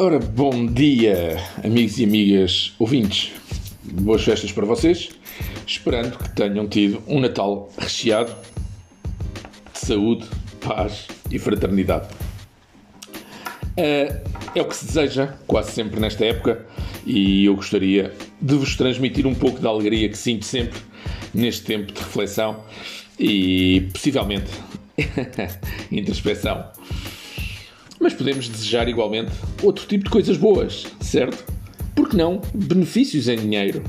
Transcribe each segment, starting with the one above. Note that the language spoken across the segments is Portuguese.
Ora, bom dia, amigos e amigas ouvintes. Boas festas para vocês. Esperando que tenham tido um Natal recheado de saúde, paz e fraternidade. Uh, é o que se deseja quase sempre nesta época e eu gostaria de vos transmitir um pouco da alegria que sinto sempre neste tempo de reflexão e possivelmente introspeção. Mas podemos desejar igualmente outro tipo de coisas boas, certo? Porque não benefícios em dinheiro?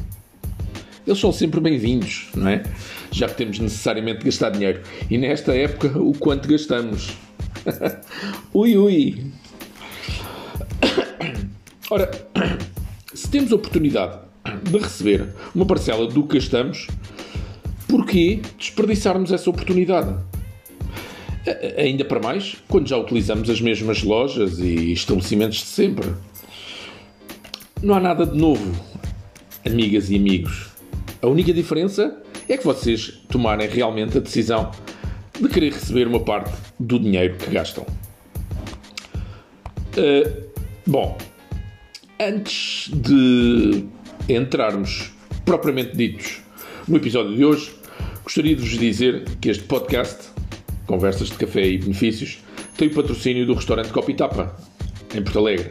Eles são sempre bem-vindos, não é? Já que temos necessariamente de gastar dinheiro. E nesta época, o quanto gastamos? ui, ui! Ora, se temos oportunidade de receber uma parcela do que gastamos, porquê desperdiçarmos essa oportunidade? Ainda para mais quando já utilizamos as mesmas lojas e estabelecimentos de sempre. Não há nada de novo, amigas e amigos. A única diferença é que vocês tomarem realmente a decisão de querer receber uma parte do dinheiro que gastam. Uh, bom, antes de entrarmos propriamente ditos no episódio de hoje, gostaria de vos dizer que este podcast Conversas de Café e Benefícios, tem o patrocínio do restaurante Copitapa, em Porto Alegre.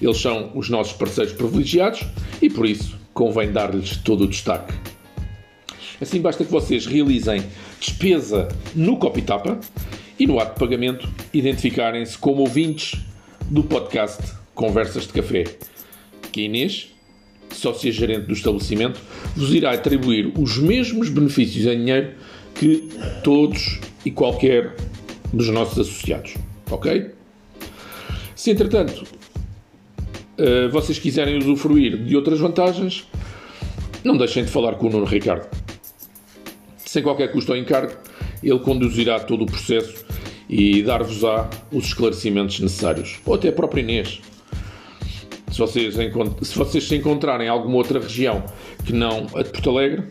Eles são os nossos parceiros privilegiados e por isso convém dar-lhes todo o destaque. Assim basta que vocês realizem despesa no Copitapa e no ato de pagamento identificarem-se como ouvintes do podcast Conversas de Café, que Inês, sócia gerente do estabelecimento, vos irá atribuir os mesmos benefícios em dinheiro que todos e qualquer dos nossos associados. Ok? Se entretanto uh, vocês quiserem usufruir de outras vantagens, não deixem de falar com o Nuno Ricardo. Sem qualquer custo ou encargo, ele conduzirá todo o processo e dar-vos-á os esclarecimentos necessários. Ou até a própria Inês. Se vocês, se vocês se encontrarem em alguma outra região que não a de Porto Alegre,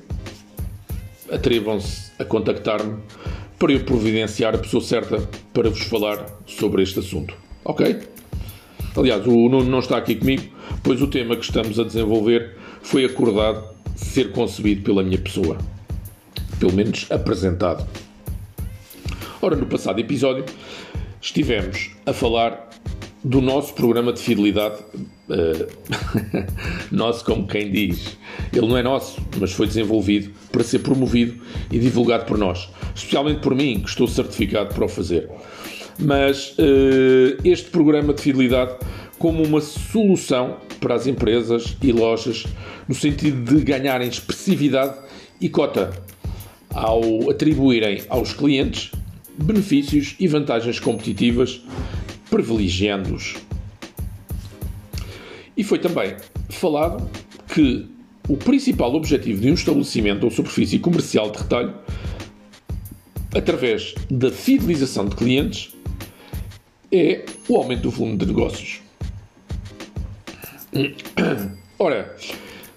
atrevam-se a contactar-me para eu providenciar a pessoa certa para vos falar sobre este assunto. Ok? Aliás, o Nuno não está aqui comigo, pois o tema que estamos a desenvolver foi acordado ser concebido pela minha pessoa. Pelo menos apresentado. Ora, no passado episódio, estivemos a falar do nosso programa de fidelidade. Uh, nosso, como quem diz. Ele não é nosso, mas foi desenvolvido para ser promovido e divulgado por nós. Especialmente por mim, que estou certificado para o fazer. Mas uh, este programa de fidelidade como uma solução para as empresas e lojas no sentido de ganharem expressividade e cota ao atribuírem aos clientes benefícios e vantagens competitivas privilegiando-os. E foi também falado que o principal objetivo de um estabelecimento ou superfície comercial de retalho, através da fidelização de clientes, é o aumento do volume de negócios. Ora,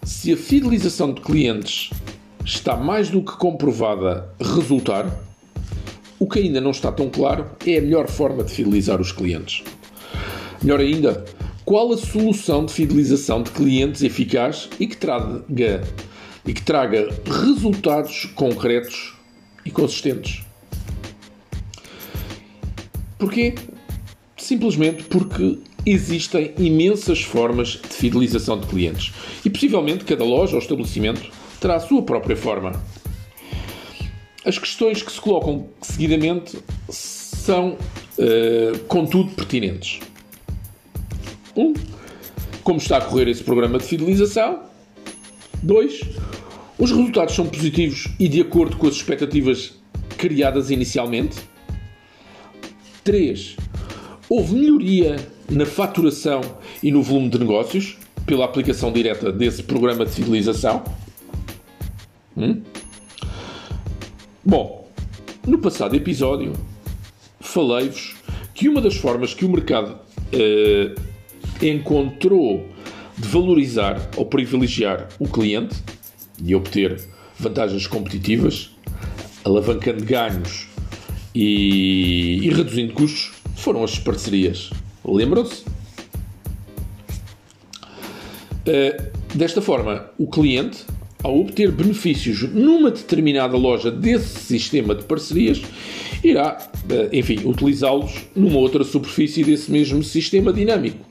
se a fidelização de clientes está mais do que comprovada resultar, o que ainda não está tão claro é a melhor forma de fidelizar os clientes. Melhor ainda, qual a solução de fidelização de clientes eficaz e que traga, e que traga resultados concretos e consistentes. Porquê? Simplesmente porque existem imensas formas de fidelização de clientes e possivelmente cada loja ou estabelecimento terá a sua própria forma. As questões que se colocam seguidamente são, uh, contudo, pertinentes. Um, como está a correr esse programa de fidelização? Dois, os resultados são positivos e de acordo com as expectativas criadas inicialmente? Três, houve melhoria na faturação e no volume de negócios pela aplicação direta desse programa de fidelização? Hum? Bom, no passado episódio falei-vos que uma das formas que o mercado uh, encontrou de valorizar ou privilegiar o cliente e obter vantagens competitivas, alavancando ganhos e, e reduzindo custos, foram as parcerias. Lembram-se? Uh, desta forma, o cliente, ao obter benefícios numa determinada loja desse sistema de parcerias, irá, uh, enfim, utilizá-los numa outra superfície desse mesmo sistema dinâmico.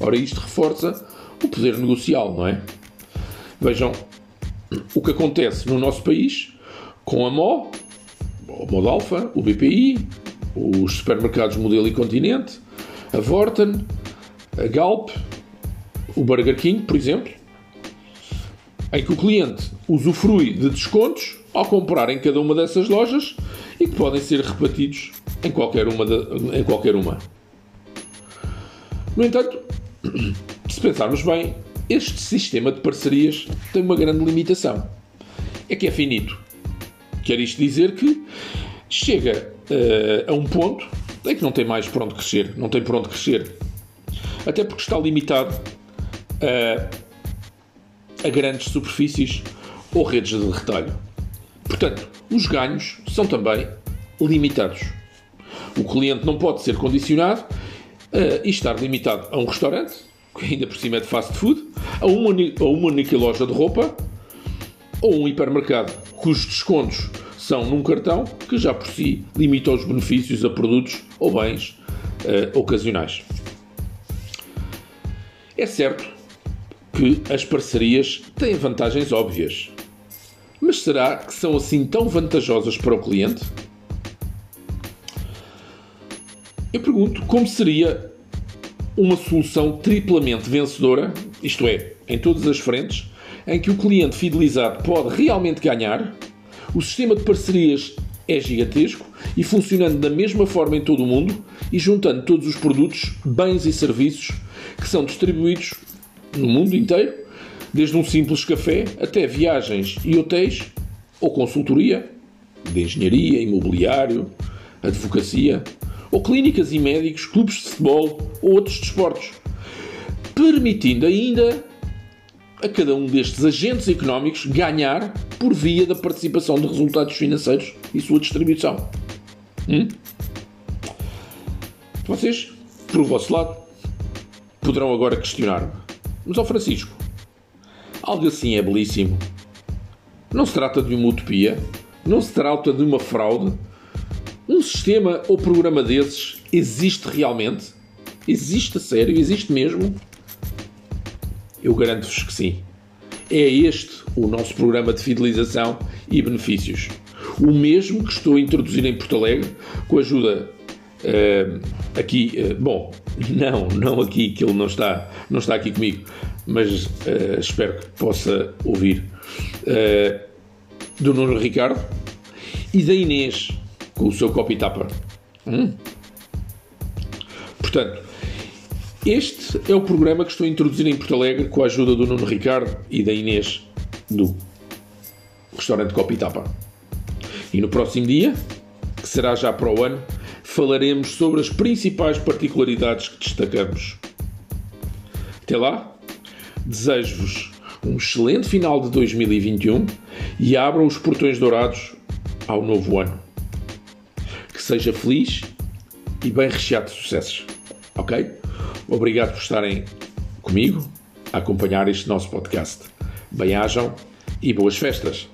Ora, isto reforça o poder negocial, não é? Vejam o que acontece no nosso país com a MO, o Modalfa, o BPI, os supermercados Modelo e Continente, a Vorten, a Galp, o Burger King, por exemplo, em que o cliente usufrui de descontos ao comprar em cada uma dessas lojas e que podem ser repetidos em qualquer uma. De, em qualquer uma. No entanto, se pensarmos bem, este sistema de parcerias tem uma grande limitação. É que é finito. Quer isto dizer que chega uh, a um ponto em que não tem mais por onde crescer, não tem por onde crescer. Até porque está limitado a, a grandes superfícies ou redes de retalho. Portanto, os ganhos são também limitados. O cliente não pode ser condicionado uh, e estar limitado a um restaurante, que ainda por cima é de fast food, a uma, a uma única loja de roupa ou um hipermercado cujos descontos são num cartão que já por si limita os benefícios a produtos ou bens uh, ocasionais. É certo que as parcerias têm vantagens óbvias, mas será que são assim tão vantajosas para o cliente? Eu pergunto como seria uma solução triplamente vencedora, isto é, em todas as frentes, em que o cliente fidelizado pode realmente ganhar o sistema de parcerias é gigantesco e funcionando da mesma forma em todo o mundo e juntando todos os produtos, bens e serviços que são distribuídos no mundo inteiro, desde um simples café até viagens e hotéis ou consultoria de engenharia, imobiliário, advocacia, ou clínicas e médicos, clubes de futebol ou outros desportos, permitindo ainda a cada um destes agentes económicos ganhar por via da participação de resultados financeiros e sua distribuição. Hum? Vocês, por vosso lado, poderão agora questionar-me. Mas, ó Francisco, algo assim é belíssimo. Não se trata de uma utopia, não se trata de uma fraude. Um sistema ou programa desses existe realmente? Existe a sério? Existe mesmo? Eu garanto-vos que sim. É este o nosso programa de fidelização e benefícios. O mesmo que estou a introduzir em Porto Alegre, com a ajuda uh, aqui, uh, bom, não, não aqui, que ele não está, não está aqui comigo, mas uh, espero que possa ouvir, do Nuno Ricardo e da Inês, com o seu copy tapa. Hum? Portanto, este é o programa que estou a introduzir em Porto Alegre com a ajuda do Nuno Ricardo e da Inês do restaurante Copa e Tapa. E no próximo dia, que será já para o ano, falaremos sobre as principais particularidades que destacamos. Até lá, desejo-vos um excelente final de 2021 e abram os portões dourados ao novo ano. Que seja feliz e bem recheado de sucessos. Ok? Obrigado por estarem comigo a acompanhar este nosso podcast. Bem-ajam e boas festas!